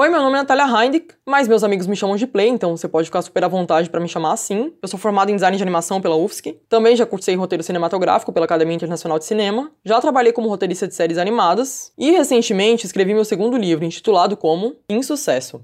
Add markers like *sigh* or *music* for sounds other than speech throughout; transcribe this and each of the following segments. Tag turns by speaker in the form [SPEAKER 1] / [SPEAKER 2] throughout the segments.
[SPEAKER 1] Oi, meu nome é Natália Heinrich, mas meus amigos me chamam de Play, então você pode ficar super à vontade para me chamar assim. Eu sou formado em design de animação pela UFSC, também já cursei roteiro cinematográfico pela Academia Internacional de Cinema, já trabalhei como roteirista de séries animadas e recentemente escrevi meu segundo livro, intitulado como Insucesso.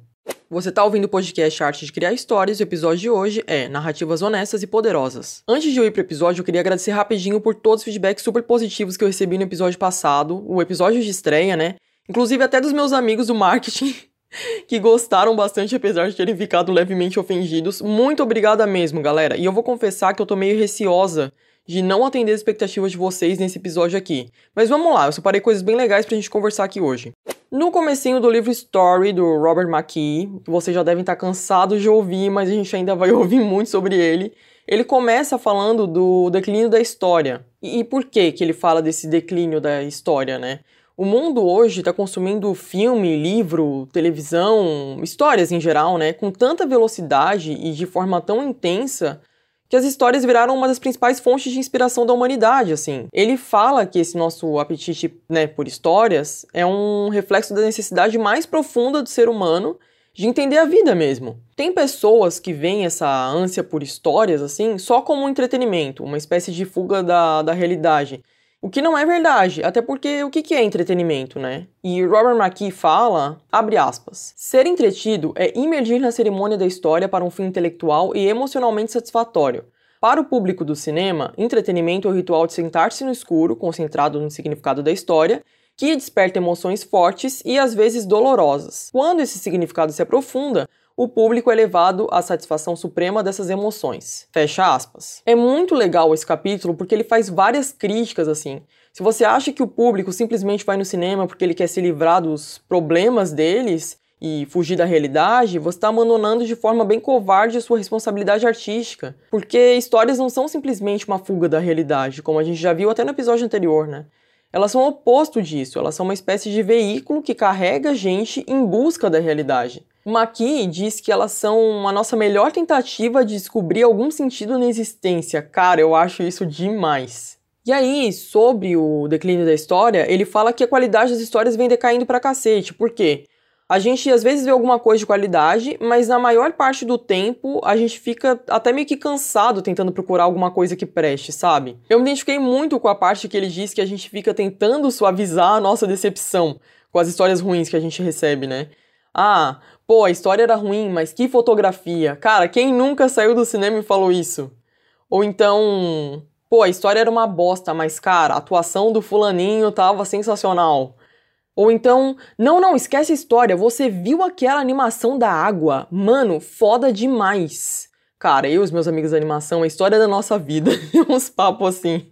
[SPEAKER 1] Você está ouvindo o podcast Arte de Criar Histórias e o episódio de hoje é Narrativas Honestas e Poderosas. Antes de eu ir pro episódio, eu queria agradecer rapidinho por todos os feedbacks super positivos que eu recebi no episódio passado, o episódio de estreia, né? Inclusive até dos meus amigos do marketing *laughs* *laughs* que gostaram bastante, apesar de terem ficado levemente ofendidos. Muito obrigada mesmo, galera. E eu vou confessar que eu tô meio receosa de não atender as expectativas de vocês nesse episódio aqui. Mas vamos lá, eu separei coisas bem legais pra gente conversar aqui hoje. No comecinho do livro Story, do Robert McKee, que vocês já devem estar cansados de ouvir, mas a gente ainda vai *laughs* ouvir muito sobre ele, ele começa falando do declínio da história. E, e por que que ele fala desse declínio da história, né? O mundo hoje está consumindo filme, livro, televisão, histórias em geral, né, com tanta velocidade e de forma tão intensa que as histórias viraram uma das principais fontes de inspiração da humanidade, assim. Ele fala que esse nosso apetite, né, por histórias é um reflexo da necessidade mais profunda do ser humano de entender a vida mesmo. Tem pessoas que veem essa ânsia por histórias, assim, só como um entretenimento, uma espécie de fuga da, da realidade. O que não é verdade, até porque o que é entretenimento, né? E Robert McKee fala, abre aspas, ser entretido é imergir na cerimônia da história para um fim intelectual e emocionalmente satisfatório. Para o público do cinema, entretenimento é o ritual de sentar-se no escuro, concentrado no significado da história, que desperta emoções fortes e às vezes dolorosas. Quando esse significado se aprofunda, o público é levado à satisfação suprema dessas emoções. Fecha aspas. É muito legal esse capítulo porque ele faz várias críticas assim. Se você acha que o público simplesmente vai no cinema porque ele quer se livrar dos problemas deles e fugir da realidade, você está abandonando de forma bem covarde a sua responsabilidade artística. Porque histórias não são simplesmente uma fuga da realidade, como a gente já viu até no episódio anterior, né? Elas são o oposto disso, elas são uma espécie de veículo que carrega a gente em busca da realidade. Maqui diz que elas são a nossa melhor tentativa de descobrir algum sentido na existência. Cara, eu acho isso demais. E aí, sobre o declínio da história, ele fala que a qualidade das histórias vem decaindo pra cacete. Por quê? A gente às vezes vê alguma coisa de qualidade, mas na maior parte do tempo a gente fica até meio que cansado tentando procurar alguma coisa que preste, sabe? Eu me identifiquei muito com a parte que ele diz que a gente fica tentando suavizar a nossa decepção com as histórias ruins que a gente recebe, né? Ah, pô, a história era ruim, mas que fotografia. Cara, quem nunca saiu do cinema e falou isso? Ou então, pô, a história era uma bosta, mas cara, a atuação do fulaninho tava sensacional. Ou então, não, não, esquece a história, você viu aquela animação da água? Mano, foda demais. Cara, eu e os meus amigos da animação, a história da nossa vida. *laughs* Uns papos assim.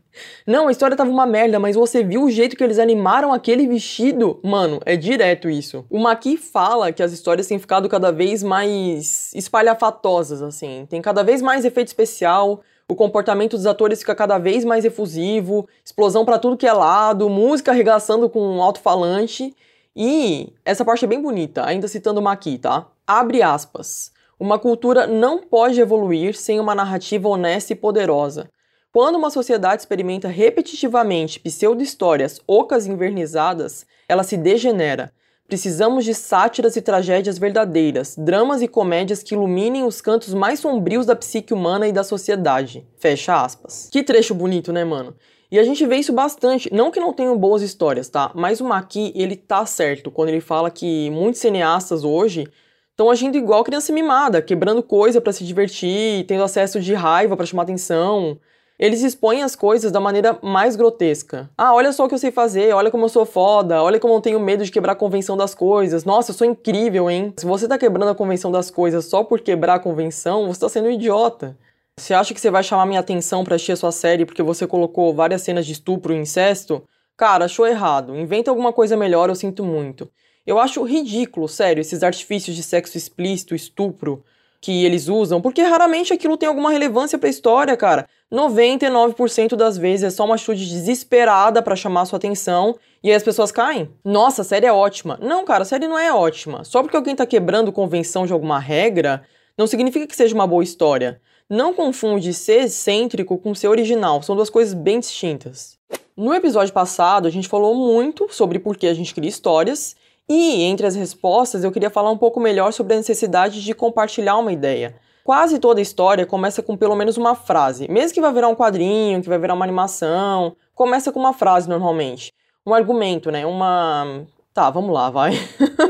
[SPEAKER 1] Não, a história tava uma merda, mas você viu o jeito que eles animaram aquele vestido? Mano, é direto isso. O Maki fala que as histórias têm ficado cada vez mais espalhafatosas, assim. Tem cada vez mais efeito especial, o comportamento dos atores fica cada vez mais efusivo, explosão para tudo que é lado, música arregaçando com um alto-falante. E essa parte é bem bonita, ainda citando o Maki, tá? Abre aspas. Uma cultura não pode evoluir sem uma narrativa honesta e poderosa. Quando uma sociedade experimenta repetitivamente pseudo-histórias ocas e invernizadas, ela se degenera. Precisamos de sátiras e tragédias verdadeiras, dramas e comédias que iluminem os cantos mais sombrios da psique humana e da sociedade. Fecha aspas. Que trecho bonito, né, mano? E a gente vê isso bastante, não que não tenham boas histórias, tá? Mas o Maqui, ele tá certo quando ele fala que muitos cineastas hoje estão agindo igual criança mimada, quebrando coisa para se divertir, tendo acesso de raiva para chamar atenção, eles expõem as coisas da maneira mais grotesca. Ah, olha só o que eu sei fazer, olha como eu sou foda, olha como eu tenho medo de quebrar a convenção das coisas. Nossa, eu sou incrível, hein? Se você tá quebrando a convenção das coisas só por quebrar a convenção, você tá sendo um idiota. Você acha que você vai chamar minha atenção para assistir a sua série porque você colocou várias cenas de estupro e incesto? Cara, achou errado. Inventa alguma coisa melhor, eu sinto muito. Eu acho ridículo, sério, esses artifícios de sexo explícito, estupro que eles usam, porque raramente aquilo tem alguma relevância para a história, cara. 99% das vezes é só uma atitude desesperada para chamar sua atenção e aí as pessoas caem. Nossa, a série é ótima. Não, cara, a série não é ótima. Só porque alguém tá quebrando convenção de alguma regra, não significa que seja uma boa história. Não confunde ser excêntrico com ser original, são duas coisas bem distintas. No episódio passado, a gente falou muito sobre por que a gente cria histórias E entre as respostas, eu queria falar um pouco melhor sobre a necessidade de compartilhar uma ideia. Quase toda história começa com pelo menos uma frase, mesmo que vai virar um quadrinho, que vai virar uma animação, começa com uma frase normalmente. Um argumento, né? Uma. Tá, vamos lá, vai.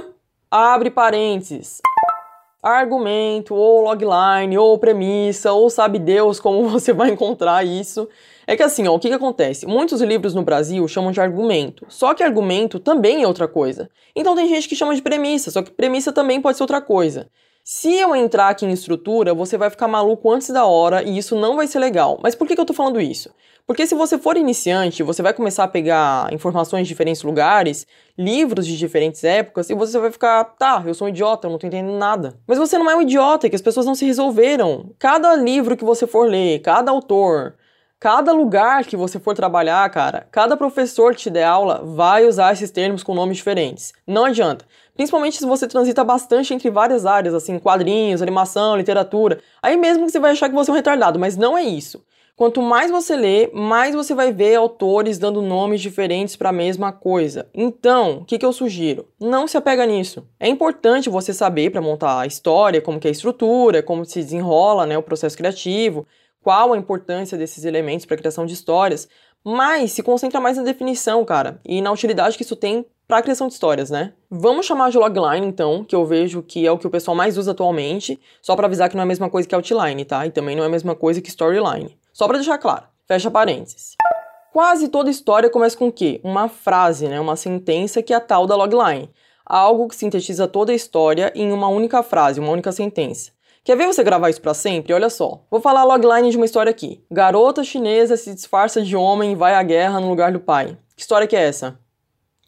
[SPEAKER 1] *laughs* Abre parênteses argumento, ou logline, ou premissa, ou sabe Deus como *laughs* você vai encontrar isso. É que assim, ó, o que, que acontece? Muitos livros no Brasil chamam de argumento, só que argumento também é outra coisa. Então tem gente que chama de premissa, só que premissa também pode ser outra coisa. Se eu entrar aqui em estrutura, você vai ficar maluco antes da hora e isso não vai ser legal. Mas por que, que eu tô falando isso? Porque se você for iniciante, você vai começar a pegar informações de diferentes lugares, livros de diferentes épocas, e você vai ficar, tá, eu sou um idiota, eu não tô entendendo nada. Mas você não é um idiota, é que as pessoas não se resolveram. Cada livro que você for ler, cada autor, cada lugar que você for trabalhar, cara, cada professor que te der aula vai usar esses termos com nomes diferentes. Não adianta. Principalmente se você transita bastante entre várias áreas, assim, quadrinhos, animação, literatura. Aí mesmo que você vai achar que você é um retardado, mas não é isso. Quanto mais você lê, mais você vai ver autores dando nomes diferentes para a mesma coisa. Então, o que, que eu sugiro? Não se apega nisso. É importante você saber para montar a história, como que é a estrutura, como se desenrola né, o processo criativo, qual a importância desses elementos para a criação de histórias, mas se concentra mais na definição, cara, e na utilidade que isso tem para a criação de histórias, né? Vamos chamar de logline, então, que eu vejo que é o que o pessoal mais usa atualmente, só para avisar que não é a mesma coisa que outline, tá? E também não é a mesma coisa que storyline. Só para deixar claro. Fecha parênteses. Quase toda história começa com o quê? Uma frase, né? Uma sentença que é a tal da logline. Algo que sintetiza toda a história em uma única frase, uma única sentença. Quer ver você gravar isso para sempre? Olha só. Vou falar a logline de uma história aqui. Garota chinesa se disfarça de homem e vai à guerra no lugar do pai. Que história que é essa?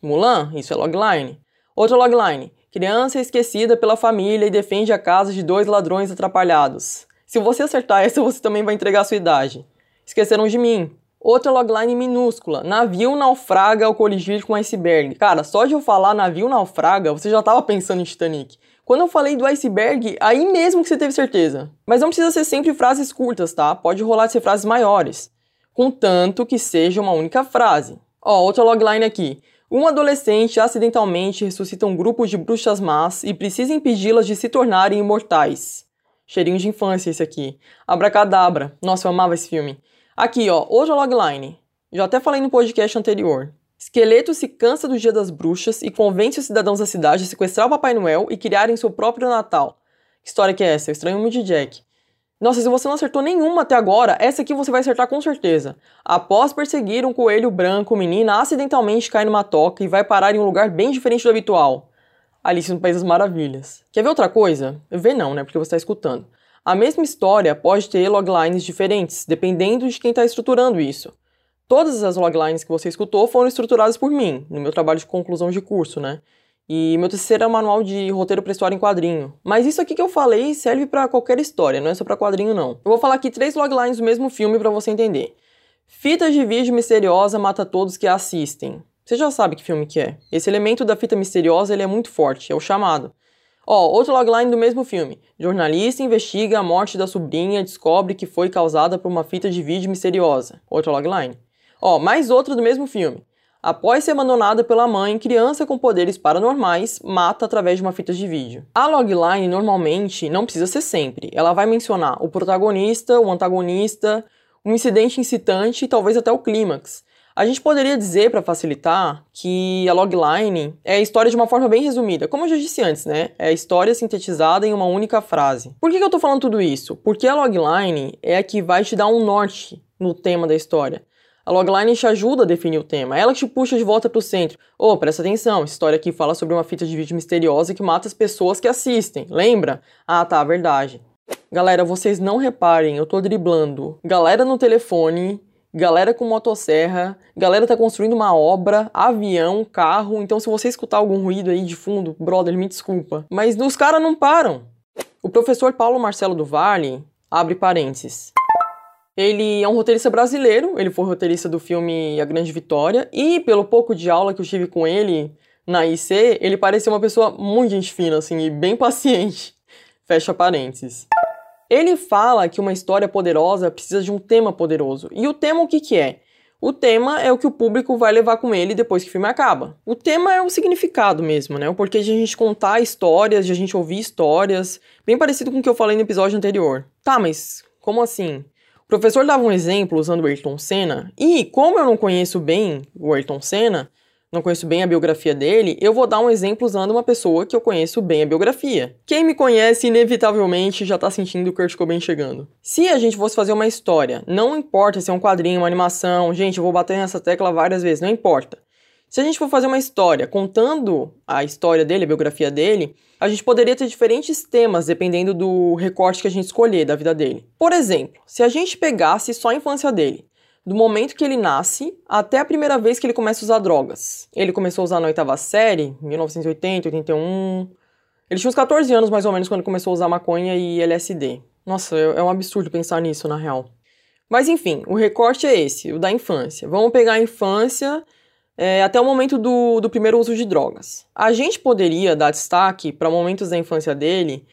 [SPEAKER 1] Mulan? Isso é logline. Outra logline. Criança esquecida pela família e defende a casa de dois ladrões atrapalhados. Se você acertar essa, você também vai entregar sua idade. Esqueceram de mim. Outra logline minúscula. Navio naufraga ao coligir com iceberg. Cara, só de eu falar navio naufraga, você já tava pensando em Titanic. Quando eu falei do iceberg, aí mesmo que você teve certeza. Mas não precisa ser sempre frases curtas, tá? Pode rolar de ser frases maiores. Contanto que seja uma única frase. Ó, outra logline aqui. Um adolescente acidentalmente ressuscita um grupo de bruxas más e precisa impedi-las de se tornarem imortais. Cheirinho de infância esse aqui. Abracadabra. Nossa, eu amava esse filme. Aqui, ó, outra logline. Já até falei no podcast anterior. Esqueleto se cansa do dia das bruxas e convence os cidadãos da cidade a sequestrar o Papai Noel e criarem seu próprio Natal. Que história que é essa? Eu estranho muito de Jack. Nossa, se você não acertou nenhuma até agora, essa aqui você vai acertar com certeza. Após perseguir um coelho branco, menina acidentalmente cai numa toca e vai parar em um lugar bem diferente do habitual. Alice no País das Maravilhas. Quer ver outra coisa? Ver não, né? Porque você está escutando. A mesma história pode ter loglines diferentes, dependendo de quem está estruturando isso. Todas as loglines que você escutou foram estruturadas por mim, no meu trabalho de conclusão de curso, né? E meu terceiro é um manual de roteiro para história em quadrinho. Mas isso aqui que eu falei serve para qualquer história, não é só para quadrinho não. Eu vou falar aqui três loglines do mesmo filme para você entender. Fita de vídeo misteriosa mata todos que a assistem. Você já sabe que filme que é. Esse elemento da fita misteriosa ele é muito forte, é o chamado. Ó, outro logline do mesmo filme. Jornalista investiga a morte da sobrinha e descobre que foi causada por uma fita de vídeo misteriosa. Outro logline. Ó, mais outro do mesmo filme. Após ser abandonada pela mãe, criança com poderes paranormais mata através de uma fita de vídeo. A logline normalmente não precisa ser sempre. Ela vai mencionar o protagonista, o antagonista, um incidente incitante e talvez até o clímax. A gente poderia dizer, para facilitar, que a logline é a história de uma forma bem resumida. Como eu já disse antes, né? É a história sintetizada em uma única frase. Por que, que eu tô falando tudo isso? Porque a logline é a que vai te dar um norte no tema da história. A logline te ajuda a definir o tema, ela te puxa de volta para o centro. Oh, presta atenção, essa história aqui fala sobre uma fita de vídeo misteriosa que mata as pessoas que assistem. Lembra? Ah, tá, verdade. Galera, vocês não reparem, eu tô driblando. Galera no telefone, galera com motosserra, galera tá construindo uma obra, avião, carro. Então, se você escutar algum ruído aí de fundo, brother, me desculpa. Mas os caras não param. O professor Paulo Marcelo do Vale, abre parênteses. Ele é um roteirista brasileiro, ele foi roteirista do filme A Grande Vitória, e pelo pouco de aula que eu tive com ele na IC, ele parecia uma pessoa muito gente fina, assim, e bem *laughs* paciente. Fecha parênteses. Ele fala que uma história poderosa precisa de um tema poderoso. E o tema o que, que é? O tema é o que o público vai levar com ele depois que o filme acaba. O tema é o significado mesmo, né? O porquê de a gente contar histórias, de a gente ouvir histórias, bem parecido com o que eu falei no episódio anterior. Tá, mas como assim? O professor dava um exemplo usando o Ayrton Senna, e como eu não conheço bem o Ayrton Senna, não conheço bem a biografia dele, eu vou dar um exemplo usando uma pessoa que eu conheço bem a biografia. Quem me conhece, inevitavelmente, já tá sentindo o Kurt Cobain chegando. Se a gente fosse fazer uma história, não importa se é um quadrinho, uma animação, gente, eu vou bater nessa tecla várias vezes, não importa. Se a gente for fazer uma história contando a história dele, a biografia dele, a gente poderia ter diferentes temas dependendo do recorte que a gente escolher da vida dele. Por exemplo, se a gente pegasse só a infância dele, do momento que ele nasce até a primeira vez que ele começa a usar drogas. Ele começou a usar na oitava série, 1980, 81. Ele tinha uns 14 anos mais ou menos quando começou a usar maconha e LSD. Nossa, é, é um absurdo pensar nisso na real. Mas enfim, o recorte é esse, o da infância. Vamos pegar a infância é, até o momento do, do primeiro uso de drogas. A gente poderia dar destaque para momentos da infância dele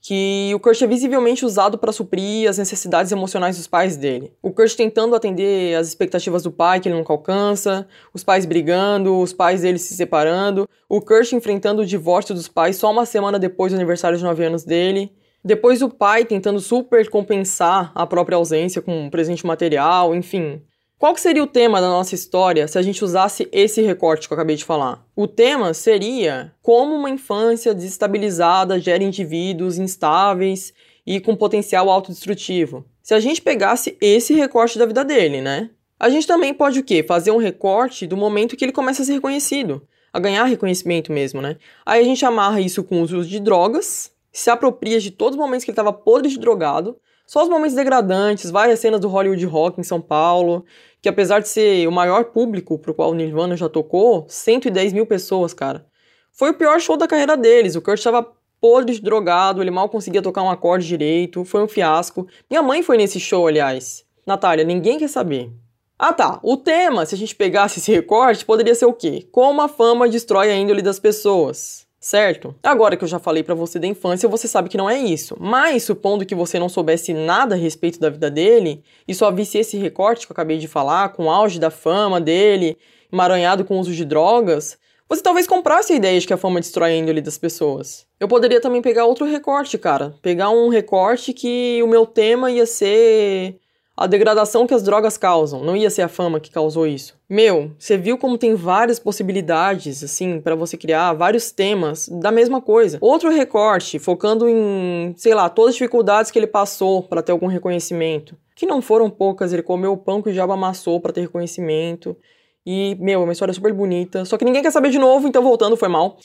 [SPEAKER 1] que o Kurt é visivelmente usado para suprir as necessidades emocionais dos pais dele. O Kurt tentando atender as expectativas do pai que ele nunca alcança, os pais brigando, os pais dele se separando, o Kurt enfrentando o divórcio dos pais só uma semana depois do aniversário de 9 anos dele. Depois o pai tentando super compensar a própria ausência com um presente material, enfim. Qual seria o tema da nossa história se a gente usasse esse recorte que eu acabei de falar? O tema seria como uma infância desestabilizada gera indivíduos instáveis e com potencial autodestrutivo. Se a gente pegasse esse recorte da vida dele, né? A gente também pode o quê? Fazer um recorte do momento que ele começa a ser reconhecido, a ganhar reconhecimento mesmo, né? Aí a gente amarra isso com os usos de drogas, se apropria de todos os momentos que ele estava podre de drogado, só os momentos degradantes, várias cenas do Hollywood Rock em São Paulo, que apesar de ser o maior público pro qual o Nirvana já tocou, 110 mil pessoas, cara. Foi o pior show da carreira deles. O Kurt estava podre de drogado, ele mal conseguia tocar um acorde direito, foi um fiasco. Minha mãe foi nesse show, aliás. Natália, ninguém quer saber. Ah tá, o tema, se a gente pegasse esse *laughs* recorte, poderia ser o quê? Como a fama destrói a índole das pessoas certo? Agora que eu já falei para você da infância, você sabe que não é isso. Mas supondo que você não soubesse nada a respeito da vida dele e só visse esse recorte que eu acabei de falar, com o auge da fama dele, emaranhado com o uso de drogas, você talvez comprasse a ideia de que a fama destrói a índole das pessoas. Eu poderia também pegar outro recorte, cara. Pegar um recorte que o meu tema ia ser a degradação que as drogas causam, não ia ser a fama que causou isso. Meu, você viu como tem várias possibilidades, assim, para você criar vários temas da mesma coisa. Outro recorte, focando em, sei lá, todas as dificuldades que ele passou para ter algum reconhecimento. Que não foram poucas, ele comeu o pão que o diabo amassou para ter reconhecimento. E, meu, é uma história super bonita. Só que ninguém quer saber de novo, então voltando, foi mal.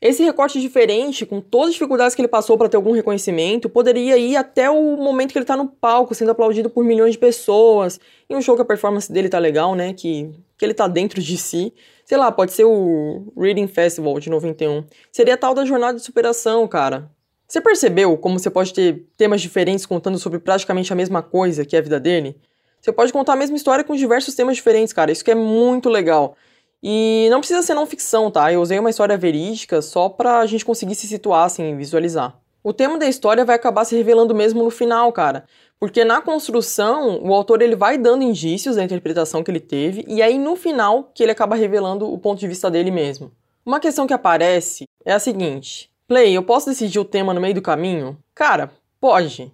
[SPEAKER 1] Esse recorte diferente, com todas as dificuldades que ele passou para ter algum reconhecimento, poderia ir até o momento que ele tá no palco, sendo aplaudido por milhões de pessoas. Em um show que a performance dele tá legal, né? Que, que ele tá dentro de si. Sei lá, pode ser o Reading Festival de 91. Seria tal da jornada de superação, cara. Você percebeu como você pode ter temas diferentes contando sobre praticamente a mesma coisa que é a vida dele? Você pode contar a mesma história com diversos temas diferentes, cara. Isso que é muito legal. E não precisa ser não ficção, tá? Eu usei uma história verídica só pra gente conseguir se situar, assim, visualizar. O tema da história vai acabar se revelando mesmo no final, cara. Porque na construção, o autor ele vai dando indícios da interpretação que ele teve, e aí no final que ele acaba revelando o ponto de vista dele mesmo. Uma questão que aparece é a seguinte: Play, eu posso decidir o tema no meio do caminho? Cara, pode.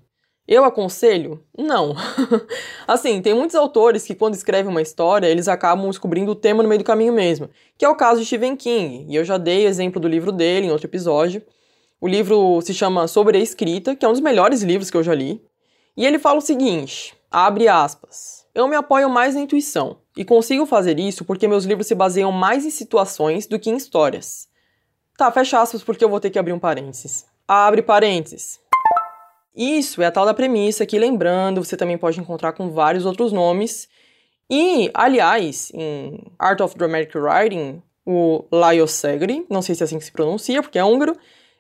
[SPEAKER 1] Eu aconselho? Não. *laughs* assim, tem muitos autores que quando escrevem uma história, eles acabam descobrindo o tema no meio do caminho mesmo, que é o caso de Stephen King, e eu já dei exemplo do livro dele em outro episódio. O livro se chama Sobre a Escrita, que é um dos melhores livros que eu já li. E ele fala o seguinte, abre aspas, eu me apoio mais na intuição, e consigo fazer isso porque meus livros se baseiam mais em situações do que em histórias. Tá, fecha aspas porque eu vou ter que abrir um parênteses. Abre parênteses. Isso é a tal da premissa que, lembrando, você também pode encontrar com vários outros nomes. E, aliás, em Art of Dramatic Writing, o Lajos Segre, não sei se é assim que se pronuncia, porque é húngaro,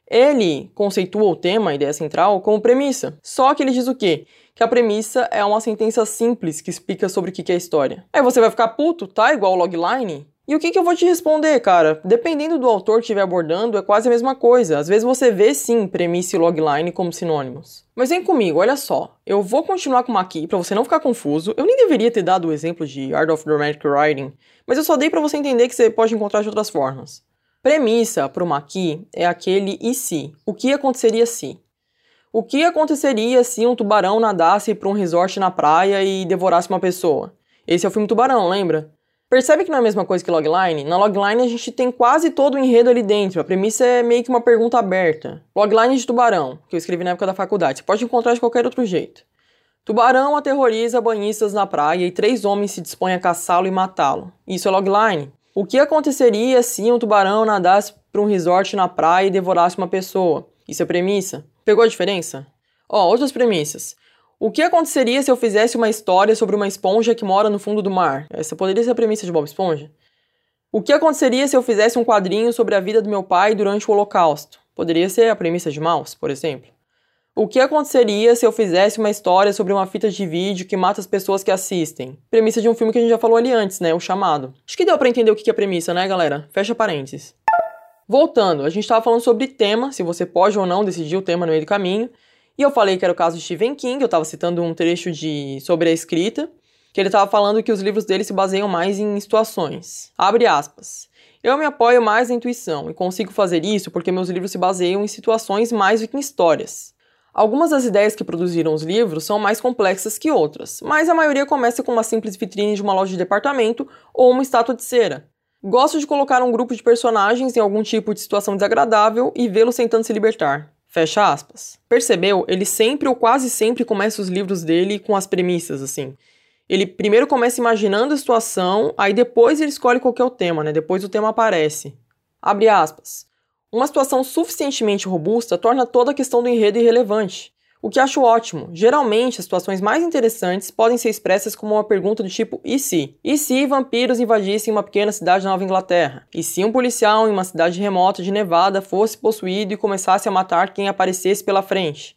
[SPEAKER 1] ele conceitua o tema, a ideia central, como premissa. Só que ele diz o quê? Que a premissa é uma sentença simples que explica sobre o que é a história. Aí você vai ficar puto, tá? Igual o logline? E o que, que eu vou te responder, cara? Dependendo do autor que estiver abordando, é quase a mesma coisa. Às vezes você vê sim premissa e logline como sinônimos. Mas vem comigo, olha só. Eu vou continuar com uma aqui para você não ficar confuso. Eu nem deveria ter dado o exemplo de Art of Dramatic Writing, mas eu só dei para você entender que você pode encontrar de outras formas. Premissa para o maqui é aquele e se. O que aconteceria se? O que aconteceria se um tubarão nadasse para um resort na praia e devorasse uma pessoa? Esse é o filme Tubarão, lembra? Percebe que não é a mesma coisa que logline? Na logline a gente tem quase todo o enredo ali dentro. A premissa é meio que uma pergunta aberta. Logline de tubarão, que eu escrevi na época da faculdade. Você pode encontrar de qualquer outro jeito. Tubarão aterroriza banhistas na praia e três homens se dispõem a caçá-lo e matá-lo. Isso é logline. O que aconteceria se um tubarão nadasse para um resort na praia e devorasse uma pessoa? Isso é premissa. Pegou a diferença? Ó, outras premissas. O que aconteceria se eu fizesse uma história sobre uma esponja que mora no fundo do mar? Essa poderia ser a premissa de Bob Esponja. O que aconteceria se eu fizesse um quadrinho sobre a vida do meu pai durante o Holocausto? Poderia ser a premissa de Mouse, por exemplo. O que aconteceria se eu fizesse uma história sobre uma fita de vídeo que mata as pessoas que assistem? Premissa de um filme que a gente já falou ali antes, né? O Chamado. Acho que deu para entender o que é premissa, né, galera? Fecha parênteses. Voltando, a gente estava falando sobre tema, se você pode ou não decidir o tema no meio do caminho. E eu falei que era o caso de Stephen King, eu estava citando um trecho de sobre a escrita, que ele estava falando que os livros dele se baseiam mais em situações. Abre aspas. Eu me apoio mais na intuição e consigo fazer isso porque meus livros se baseiam em situações mais do que em histórias. Algumas das ideias que produziram os livros são mais complexas que outras, mas a maioria começa com uma simples vitrine de uma loja de departamento ou uma estátua de cera. Gosto de colocar um grupo de personagens em algum tipo de situação desagradável e vê-los tentando se libertar. Fecha aspas. Percebeu? Ele sempre ou quase sempre começa os livros dele com as premissas, assim. Ele primeiro começa imaginando a situação, aí depois ele escolhe qual é o tema, né? Depois o tema aparece. Abre aspas. Uma situação suficientemente robusta torna toda a questão do enredo irrelevante. O que acho ótimo. Geralmente, as situações mais interessantes podem ser expressas como uma pergunta do tipo: e se? E se vampiros invadissem uma pequena cidade da Nova Inglaterra? E se um policial em uma cidade remota de Nevada fosse possuído e começasse a matar quem aparecesse pela frente?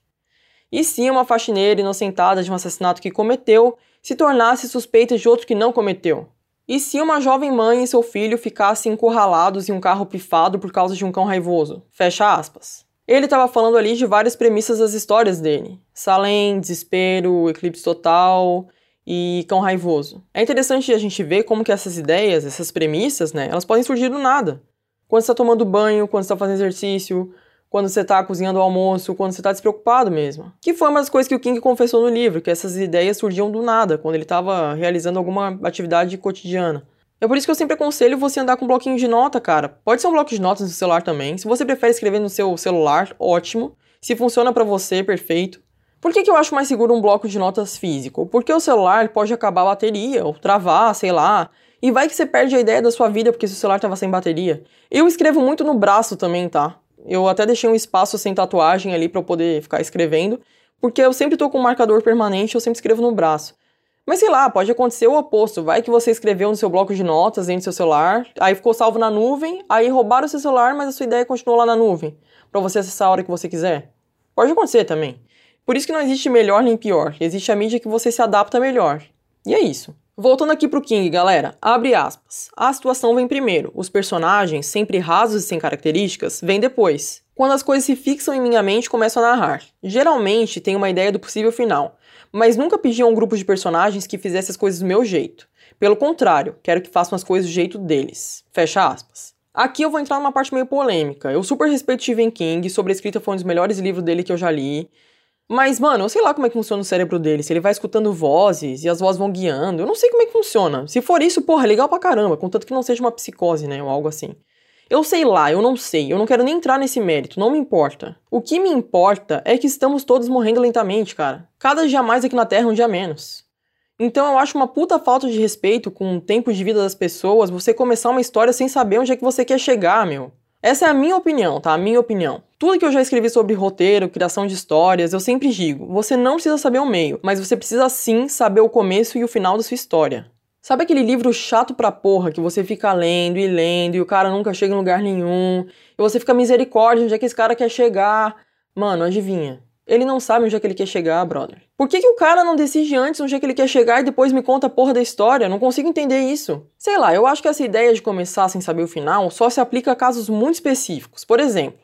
[SPEAKER 1] E se uma faxineira inocentada de um assassinato que cometeu se tornasse suspeita de outro que não cometeu? E se uma jovem mãe e seu filho ficassem encurralados em um carro pifado por causa de um cão raivoso? Fecha aspas. Ele estava falando ali de várias premissas das histórias dele: Salem, Desespero, Eclipse Total e Cão Raivoso. É interessante a gente ver como que essas ideias, essas premissas, né, elas podem surgir do nada. Quando você está tomando banho, quando você está fazendo exercício, quando você está cozinhando o almoço, quando você está despreocupado mesmo. Que foi uma das coisas que o King confessou no livro, que essas ideias surgiam do nada, quando ele estava realizando alguma atividade cotidiana. É por isso que eu sempre aconselho você andar com um bloquinho de nota, cara. Pode ser um bloco de notas no celular também. Se você prefere escrever no seu celular, ótimo. Se funciona para você, perfeito. Por que, que eu acho mais seguro um bloco de notas físico? Porque o celular pode acabar a bateria, ou travar, sei lá. E vai que você perde a ideia da sua vida porque seu celular estava sem bateria. Eu escrevo muito no braço também, tá? Eu até deixei um espaço sem tatuagem ali para eu poder ficar escrevendo, porque eu sempre tô com um marcador permanente, eu sempre escrevo no braço. Mas sei lá, pode acontecer o oposto. Vai que você escreveu no seu bloco de notas dentro do seu celular, aí ficou salvo na nuvem, aí roubaram o seu celular, mas a sua ideia continuou lá na nuvem, para você acessar a hora que você quiser. Pode acontecer também. Por isso que não existe melhor nem pior, existe a mídia que você se adapta melhor. E é isso. Voltando aqui pro King, galera, abre aspas. A situação vem primeiro, os personagens, sempre rasos e sem características, vêm depois. Quando as coisas se fixam em minha mente, começo a narrar. Geralmente tenho uma ideia do possível final, mas nunca pedi a um grupo de personagens que fizesse as coisas do meu jeito. Pelo contrário, quero que façam as coisas do jeito deles. Fecha aspas. Aqui eu vou entrar numa parte meio polêmica. Eu super respeito Stephen King, sobre a escrita foi um dos melhores livros dele que eu já li. Mas, mano, eu sei lá como é que funciona o cérebro dele. Se ele vai escutando vozes e as vozes vão guiando. Eu não sei como é que funciona. Se for isso, porra, é legal pra caramba. Contanto que não seja uma psicose, né? Ou algo assim. Eu sei lá, eu não sei, eu não quero nem entrar nesse mérito, não me importa. O que me importa é que estamos todos morrendo lentamente, cara. Cada dia mais aqui na Terra, um dia menos. Então eu acho uma puta falta de respeito com o tempo de vida das pessoas você começar uma história sem saber onde é que você quer chegar, meu. Essa é a minha opinião, tá? A minha opinião. Tudo que eu já escrevi sobre roteiro, criação de histórias, eu sempre digo: você não precisa saber o meio, mas você precisa sim saber o começo e o final da sua história. Sabe aquele livro chato pra porra que você fica lendo e lendo e o cara nunca chega em lugar nenhum? E você fica misericórdia onde é que esse cara quer chegar? Mano, adivinha. Ele não sabe onde é que ele quer chegar, brother. Por que, que o cara não decide antes onde é que ele quer chegar e depois me conta a porra da história? Não consigo entender isso. Sei lá, eu acho que essa ideia de começar sem saber o final só se aplica a casos muito específicos. Por exemplo,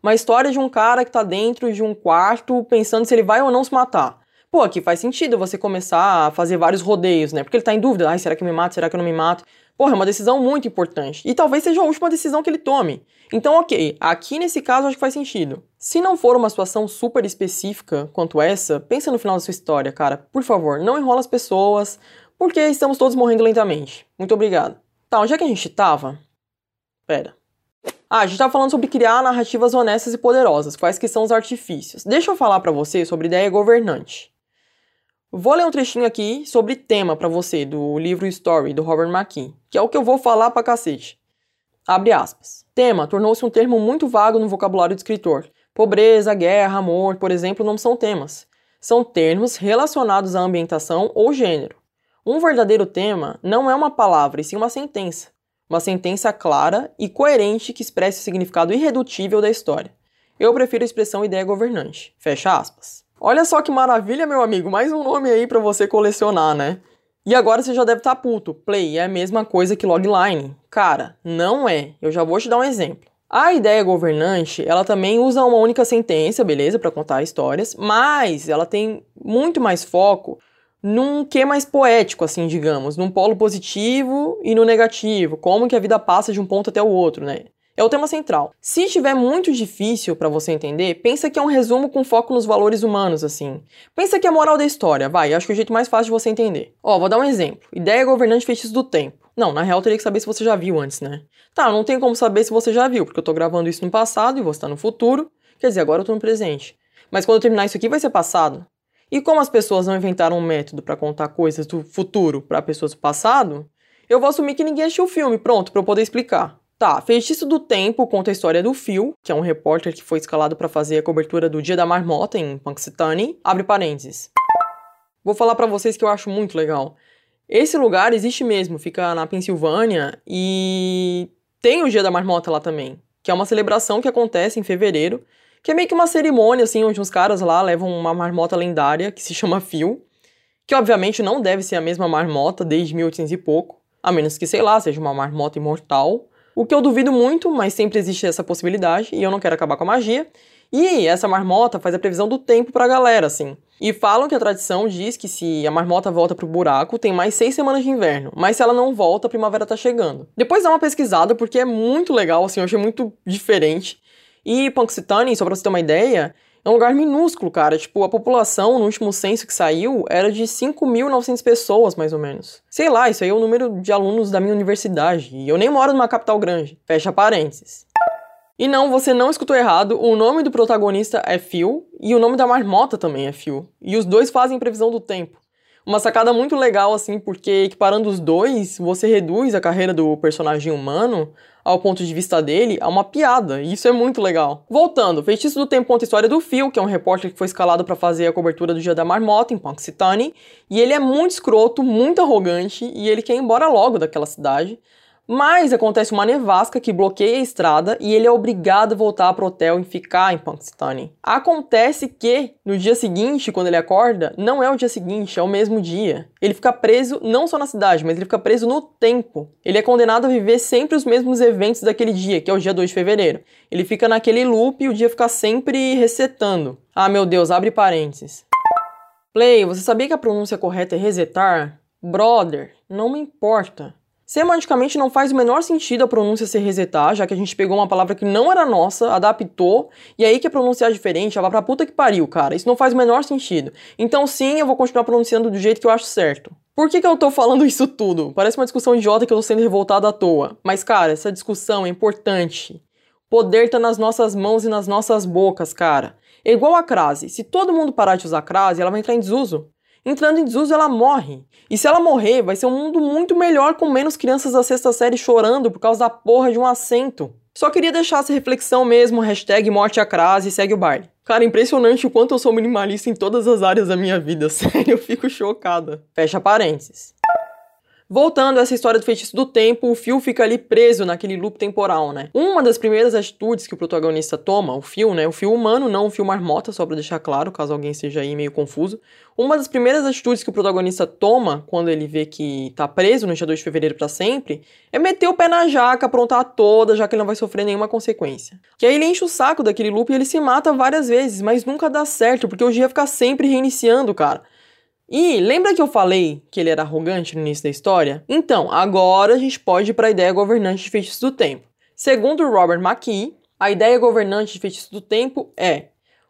[SPEAKER 1] uma história de um cara que tá dentro de um quarto pensando se ele vai ou não se matar. Pô, aqui faz sentido você começar a fazer vários rodeios, né? Porque ele tá em dúvida, ai, será que eu me mato, será que eu não me mato? Porra, é uma decisão muito importante. E talvez seja a última decisão que ele tome. Então, ok, aqui nesse caso acho que faz sentido. Se não for uma situação super específica quanto essa, pensa no final da sua história, cara. Por favor, não enrola as pessoas, porque estamos todos morrendo lentamente. Muito obrigado. Tá, onde é que a gente tava? Pera. Ah, a gente tava falando sobre criar narrativas honestas e poderosas, quais que são os artifícios. Deixa eu falar para você sobre ideia governante. Vou ler um trechinho aqui sobre tema para você do livro Story do Robert McKee, que é o que eu vou falar pra cacete. Abre aspas. Tema tornou-se um termo muito vago no vocabulário do escritor. Pobreza, guerra, amor, por exemplo, não são temas. São termos relacionados à ambientação ou gênero. Um verdadeiro tema não é uma palavra, e sim uma sentença. Uma sentença clara e coerente que expresse o significado irredutível da história. Eu prefiro a expressão ideia governante. Fecha aspas. Olha só que maravilha, meu amigo, mais um nome aí para você colecionar, né? E agora você já deve estar tá puto. Play é a mesma coisa que logline. Cara, não é. Eu já vou te dar um exemplo. A ideia governante, ela também usa uma única sentença, beleza, para contar histórias, mas ela tem muito mais foco num que mais poético, assim, digamos, num polo positivo e no negativo, como que a vida passa de um ponto até o outro, né? É o tema central. Se estiver muito difícil para você entender, pensa que é um resumo com foco nos valores humanos, assim. Pensa que é a moral da história, vai, acho que é o jeito mais fácil de você entender. Ó, vou dar um exemplo. Ideia governante feitiço do tempo. Não, na real teria que saber se você já viu antes, né? Tá, não tem como saber se você já viu, porque eu tô gravando isso no passado e você tá no futuro. Quer dizer, agora eu tô no presente. Mas quando eu terminar isso aqui vai ser passado. E como as pessoas não inventaram um método para contar coisas do futuro para pessoas do passado, eu vou assumir que ninguém assistiu o filme, pronto, para eu poder explicar. Tá, Feitiço do Tempo conta a história do Phil, que é um repórter que foi escalado para fazer a cobertura do Dia da Marmota em Punxsutawney. Abre parênteses. Vou falar para vocês que eu acho muito legal. Esse lugar existe mesmo, fica na Pensilvânia e tem o Dia da Marmota lá também, que é uma celebração que acontece em fevereiro, que é meio que uma cerimônia assim, onde uns caras lá levam uma marmota lendária que se chama Phil, que obviamente não deve ser a mesma marmota desde 1800 e pouco, a menos que, sei lá, seja uma marmota imortal. O que eu duvido muito, mas sempre existe essa possibilidade, e eu não quero acabar com a magia. E essa marmota faz a previsão do tempo pra galera, assim. E falam que a tradição diz que se a marmota volta pro buraco, tem mais seis semanas de inverno. Mas se ela não volta, a primavera tá chegando. Depois dá uma pesquisada, porque é muito legal, assim, eu achei muito diferente. E Punxsutawney, só pra você ter uma ideia, é um lugar minúsculo, cara. Tipo, a população, no último censo que saiu, era de 5.900 pessoas, mais ou menos. Sei lá, isso aí é o número de alunos da minha universidade. E eu nem moro numa capital grande. Fecha parênteses. E não, você não escutou errado. O nome do protagonista é Phil e o nome da marmota também é Phil. E os dois fazem previsão do tempo. Uma sacada muito legal, assim, porque equiparando os dois, você reduz a carreira do personagem humano ao ponto de vista dele a uma piada, e isso é muito legal. Voltando, Feitiço do Tempo conta a história do Phil, que é um repórter que foi escalado para fazer a cobertura do Dia da Marmota em Punxsutawney, e ele é muito escroto, muito arrogante, e ele quer ir embora logo daquela cidade, mas acontece uma nevasca que bloqueia a estrada e ele é obrigado a voltar pro hotel e ficar em Punxsutawney. Acontece que no dia seguinte, quando ele acorda, não é o dia seguinte, é o mesmo dia. Ele fica preso não só na cidade, mas ele fica preso no tempo. Ele é condenado a viver sempre os mesmos eventos daquele dia, que é o dia 2 de fevereiro. Ele fica naquele loop e o dia fica sempre resetando. Ah, meu Deus, abre parênteses. Play, você sabia que a pronúncia correta é resetar? Brother, não me importa. Semanticamente não faz o menor sentido a pronúncia ser resetar, já que a gente pegou uma palavra que não era nossa, adaptou, e aí que a pronúncia é diferente, ela vai pra puta que pariu, cara. Isso não faz o menor sentido. Então sim, eu vou continuar pronunciando do jeito que eu acho certo. Por que, que eu tô *laughs* falando isso tudo? Parece uma discussão idiota que eu tô sendo revoltado à toa. Mas, cara, essa discussão é importante. Poder tá nas nossas mãos e nas nossas bocas, cara. É igual a crase. Se todo mundo parar de usar crase, ela vai entrar em desuso. Entrando em desuso, ela morre. E se ela morrer, vai ser um mundo muito melhor com menos crianças da sexta série chorando por causa da porra de um assento. Só queria deixar essa reflexão mesmo, hashtag morte a crase e segue o baile. Cara, impressionante o quanto eu sou minimalista em todas as áreas da minha vida, *laughs* sério, eu fico chocada. Fecha parênteses. Voltando a essa história do feitiço do tempo, o Phil fica ali preso naquele loop temporal, né? Uma das primeiras atitudes que o protagonista toma, o Phil, né? O Phil humano, não o Phil marmota, só pra deixar claro, caso alguém esteja aí meio confuso. Uma das primeiras atitudes que o protagonista toma quando ele vê que tá preso no dia 2 de fevereiro para sempre é meter o pé na jaca, aprontar toda, já que ele não vai sofrer nenhuma consequência. Que aí ele enche o saco daquele loop e ele se mata várias vezes, mas nunca dá certo, porque o dia fica sempre reiniciando, cara. E lembra que eu falei que ele era arrogante no início da história? Então, agora a gente pode ir para a ideia governante de feitiço do tempo. Segundo Robert McKee, a ideia governante de feitiço do tempo é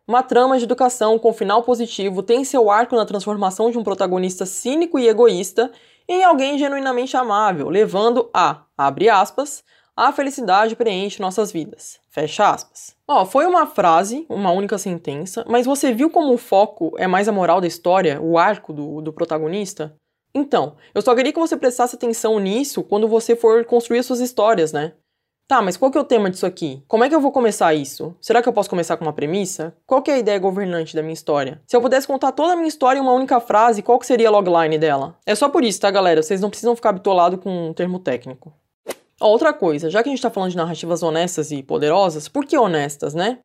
[SPEAKER 1] uma trama de educação com final positivo tem seu arco na transformação de um protagonista cínico e egoísta em alguém genuinamente amável, levando a, abre aspas, a felicidade preenche nossas vidas. Fecha aspas. Ó, foi uma frase, uma única sentença, mas você viu como o foco é mais a moral da história, o arco do, do protagonista? Então, eu só queria que você prestasse atenção nisso quando você for construir suas histórias, né? Tá, mas qual que é o tema disso aqui? Como é que eu vou começar isso? Será que eu posso começar com uma premissa? Qual que é a ideia governante da minha história? Se eu pudesse contar toda a minha história em uma única frase, qual que seria a logline dela? É só por isso, tá, galera? Vocês não precisam ficar bitolados com um termo técnico. Outra coisa, já que a gente está falando de narrativas honestas e poderosas, por que honestas, né?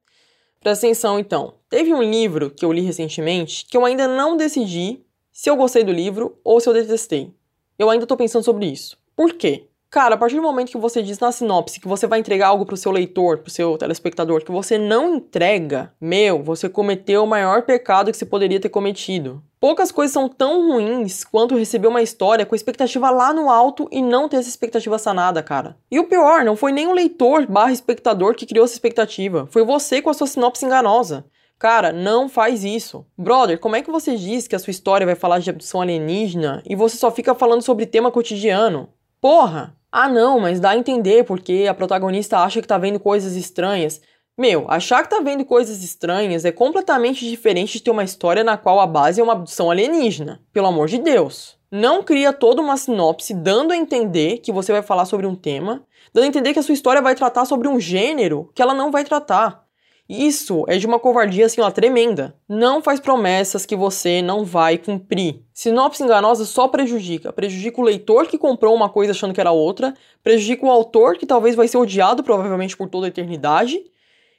[SPEAKER 1] Presta atenção então. Teve um livro que eu li recentemente que eu ainda não decidi se eu gostei do livro ou se eu detestei. Eu ainda estou pensando sobre isso. Por quê? Cara, a partir do momento que você diz na sinopse que você vai entregar algo pro seu leitor, pro seu telespectador, que você não entrega, meu, você cometeu o maior pecado que você poderia ter cometido. Poucas coisas são tão ruins quanto receber uma história com expectativa lá no alto e não ter essa expectativa sanada, cara. E o pior, não foi nem o leitor barra espectador que criou essa expectativa, foi você com a sua sinopse enganosa. Cara, não faz isso. Brother, como é que você diz que a sua história vai falar de abdução alienígena e você só fica falando sobre tema cotidiano? Porra! Ah, não, mas dá a entender porque a protagonista acha que tá vendo coisas estranhas. Meu, achar que tá vendo coisas estranhas é completamente diferente de ter uma história na qual a base é uma abdução alienígena. Pelo amor de Deus. Não cria toda uma sinopse dando a entender que você vai falar sobre um tema, dando a entender que a sua história vai tratar sobre um gênero que ela não vai tratar. Isso é de uma covardia assim, ó, tremenda. Não faz promessas que você não vai cumprir. Sinopse enganosa só prejudica. Prejudica o leitor que comprou uma coisa achando que era outra, prejudica o autor que talvez vai ser odiado provavelmente por toda a eternidade.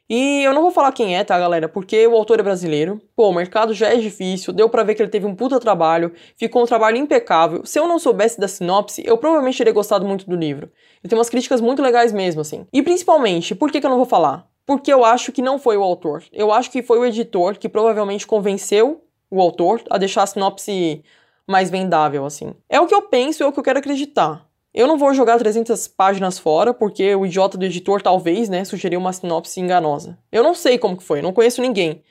[SPEAKER 1] E eu não vou falar quem é, tá, galera? Porque o autor é brasileiro. Pô, o mercado já é difícil, deu para ver que ele teve um puta trabalho, ficou um trabalho impecável. Se eu não soubesse da sinopse, eu provavelmente teria gostado muito do livro. Ele tem umas críticas muito legais mesmo, assim. E principalmente, por que, que eu não vou falar? Porque eu acho que não foi o autor. Eu acho que foi o editor que provavelmente convenceu o autor a deixar a sinopse mais vendável, assim. É o que eu penso, é o que eu quero acreditar. Eu não vou jogar 300 páginas fora, porque o idiota do editor talvez, né, sugeriu uma sinopse enganosa. Eu não sei como que foi, não conheço ninguém.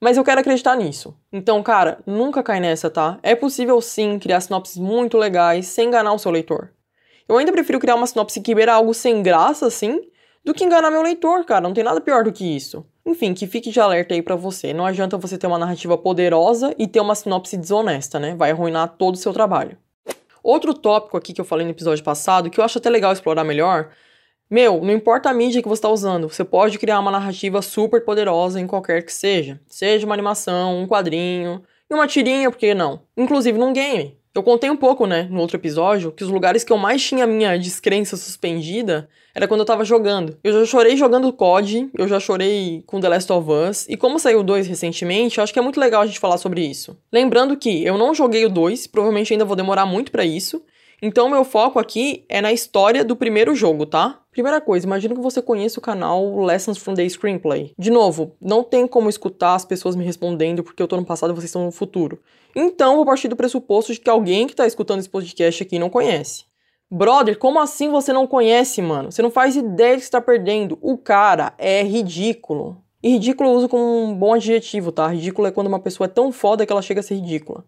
[SPEAKER 1] Mas eu quero acreditar nisso. Então, cara, nunca cai nessa, tá? É possível sim criar sinopses muito legais sem enganar o seu leitor. Eu ainda prefiro criar uma sinopse que beira algo sem graça, assim, do que enganar meu leitor, cara. Não tem nada pior do que isso. Enfim, que fique de alerta aí para você. Não adianta você ter uma narrativa poderosa e ter uma sinopse desonesta, né? Vai arruinar todo o seu trabalho. Outro tópico aqui que eu falei no episódio passado, que eu acho até legal explorar melhor, meu, não importa a mídia que você está usando, você pode criar uma narrativa super poderosa em qualquer que seja. Seja uma animação, um quadrinho, e uma tirinha, por que não? Inclusive num game. Eu contei um pouco, né, no outro episódio, que os lugares que eu mais tinha minha descrença suspendida era quando eu tava jogando. Eu já chorei jogando COD, eu já chorei com The Last of Us, e como saiu o 2 recentemente, acho que é muito legal a gente falar sobre isso. Lembrando que eu não joguei o 2, provavelmente ainda vou demorar muito para isso, então, meu foco aqui é na história do primeiro jogo, tá? Primeira coisa, imagino que você conheça o canal Lessons from the Screenplay. De novo, não tem como escutar as pessoas me respondendo porque eu tô no passado e vocês estão no futuro. Então, vou partir do pressuposto de que alguém que tá escutando esse podcast aqui não conhece. Brother, como assim você não conhece, mano? Você não faz ideia que você tá perdendo. O cara é ridículo. E ridículo eu uso como um bom adjetivo, tá? Ridículo é quando uma pessoa é tão foda que ela chega a ser ridícula.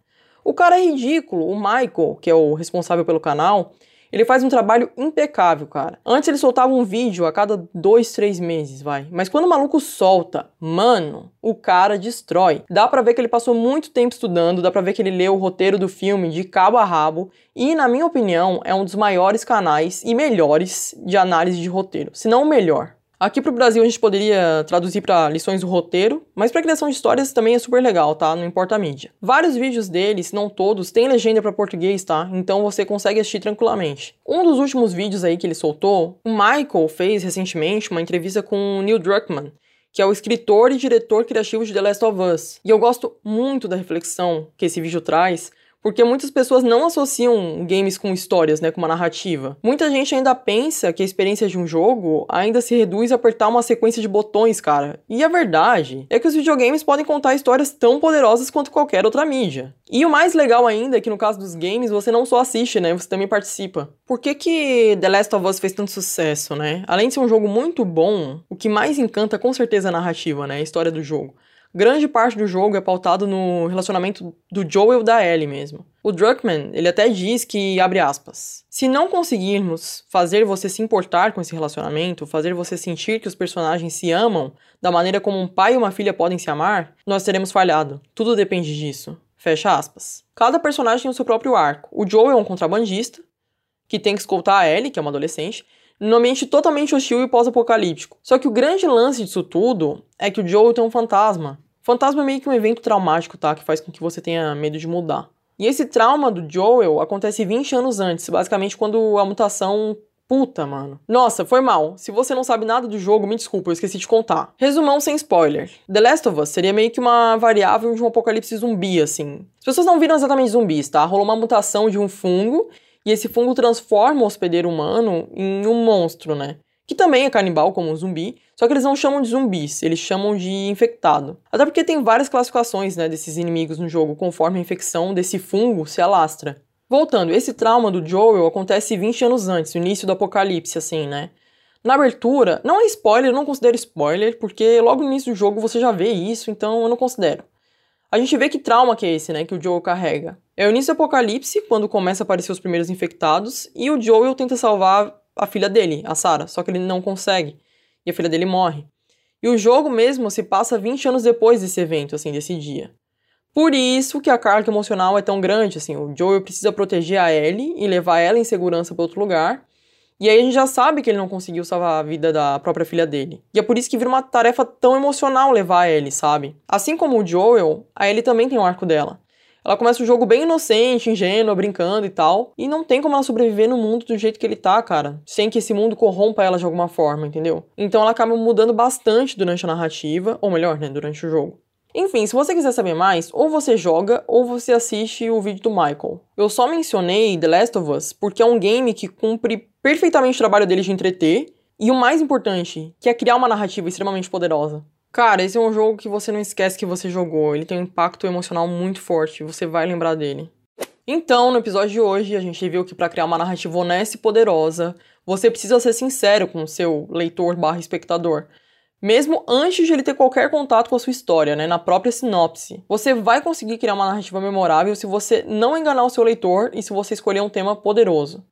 [SPEAKER 1] O cara é ridículo. O Michael, que é o responsável pelo canal, ele faz um trabalho impecável, cara. Antes ele soltava um vídeo a cada dois, três meses, vai. Mas quando o maluco solta, mano, o cara destrói. Dá pra ver que ele passou muito tempo estudando, dá pra ver que ele leu o roteiro do filme de cabo a rabo. E, na minha opinião, é um dos maiores canais e melhores de análise de roteiro. Se não o melhor. Aqui pro Brasil a gente poderia traduzir para lições do roteiro, mas para criação de histórias também é super legal, tá? Não importa a mídia. Vários vídeos dele, se não todos, tem legenda para português, tá? Então você consegue assistir tranquilamente. Um dos últimos vídeos aí que ele soltou, o Michael fez recentemente uma entrevista com o Neil Druckmann, que é o escritor e diretor criativo de The Last of Us. E eu gosto muito da reflexão que esse vídeo traz, porque muitas pessoas não associam games com histórias, né, com uma narrativa. Muita gente ainda pensa que a experiência de um jogo ainda se reduz a apertar uma sequência de botões, cara. E a verdade é que os videogames podem contar histórias tão poderosas quanto qualquer outra mídia. E o mais legal ainda é que no caso dos games você não só assiste, né, você também participa. Por que que The Last of Us fez tanto sucesso, né? Além de ser um jogo muito bom, o que mais encanta com certeza é a narrativa, né, a história do jogo grande parte do jogo é pautado no relacionamento do Joel da Ellie mesmo. O Druckmann, ele até diz que, abre aspas, se não conseguirmos fazer você se importar com esse relacionamento, fazer você sentir que os personagens se amam da maneira como um pai e uma filha podem se amar, nós teremos falhado. Tudo depende disso. Fecha aspas. Cada personagem tem o seu próprio arco. O Joel é um contrabandista, que tem que escoltar a Ellie, que é uma adolescente, num ambiente totalmente hostil e pós-apocalíptico. Só que o grande lance disso tudo é que o Joel tem um fantasma, Fantasma é meio que um evento traumático, tá? Que faz com que você tenha medo de mudar. E esse trauma do Joel acontece 20 anos antes, basicamente quando a mutação Puta, mano. Nossa, foi mal. Se você não sabe nada do jogo, me desculpa, eu esqueci de contar. Resumão sem spoiler. The Last of Us seria meio que uma variável de um apocalipse zumbi, assim. As pessoas não viram exatamente zumbis, tá? Rolou uma mutação de um fungo, e esse fungo transforma o hospedeiro humano em um monstro, né? Que também é canibal como um zumbi, só que eles não chamam de zumbis, eles chamam de infectado. Até porque tem várias classificações né, desses inimigos no jogo, conforme a infecção desse fungo se alastra. Voltando, esse trauma do Joel acontece 20 anos antes, o início do apocalipse, assim, né? Na abertura, não é spoiler, eu não considero spoiler, porque logo no início do jogo você já vê isso, então eu não considero. A gente vê que trauma que é esse, né, que o Joel carrega. É o início do apocalipse, quando começa a aparecer os primeiros infectados, e o Joel tenta salvar a filha dele, a Sarah, só que ele não consegue. E a filha dele morre. E o jogo mesmo se passa 20 anos depois desse evento, assim, desse dia. Por isso que a carga emocional é tão grande, assim, o Joel precisa proteger a Ellie e levar ela em segurança para outro lugar. E aí a gente já sabe que ele não conseguiu salvar a vida da própria filha dele. E é por isso que vira uma tarefa tão emocional levar a Ellie, sabe? Assim como o Joel, a Ellie também tem o arco dela. Ela começa o jogo bem inocente, ingênua, brincando e tal. E não tem como ela sobreviver no mundo do jeito que ele tá, cara. Sem que esse mundo corrompa ela de alguma forma, entendeu? Então ela acaba mudando bastante durante a narrativa, ou melhor, né, durante o jogo. Enfim, se você quiser saber mais, ou você joga ou você assiste o vídeo do Michael. Eu só mencionei The Last of Us porque é um game que cumpre perfeitamente o trabalho dele de entreter e o mais importante, que é criar uma narrativa extremamente poderosa. Cara, esse é um jogo que você não esquece que você jogou. Ele tem um impacto emocional muito forte. Você vai lembrar dele. Então, no episódio de hoje, a gente viu que para criar uma narrativa honesta e poderosa, você precisa ser sincero com o seu leitor barra espectador. Mesmo antes de ele ter qualquer contato com a sua história, né, na própria sinopse. Você vai conseguir criar uma narrativa memorável se você não enganar o seu leitor e se você escolher um tema poderoso.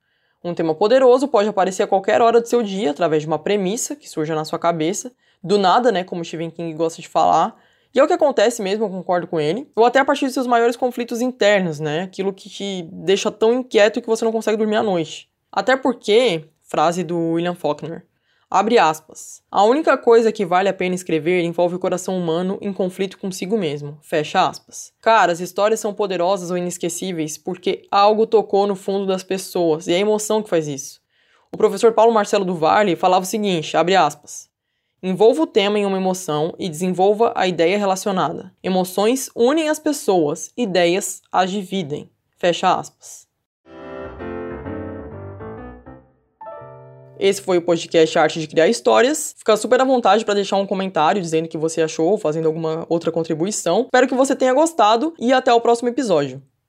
[SPEAKER 1] Um tema poderoso pode aparecer a qualquer hora do seu dia, através de uma premissa que surja na sua cabeça, do nada, né, como Stephen King gosta de falar. E é o que acontece mesmo, eu concordo com ele. Ou até a partir dos seus maiores conflitos internos, né? Aquilo que te deixa tão inquieto que você não consegue dormir à noite. Até porque, frase do William Faulkner, abre aspas, a única coisa que vale a pena escrever envolve o coração humano em conflito consigo mesmo, fecha aspas. Cara, as histórias são poderosas ou inesquecíveis porque algo tocou no fundo das pessoas, e é a emoção que faz isso. O professor Paulo Marcelo do falava o seguinte, abre aspas, Envolva o tema em uma emoção e desenvolva a ideia relacionada. Emoções unem as pessoas, ideias as dividem. Fecha aspas. Esse foi o podcast Arte de Criar Histórias. Fica super à vontade para deixar um comentário dizendo o que você achou, fazendo alguma outra contribuição. Espero que você tenha gostado e até o próximo episódio.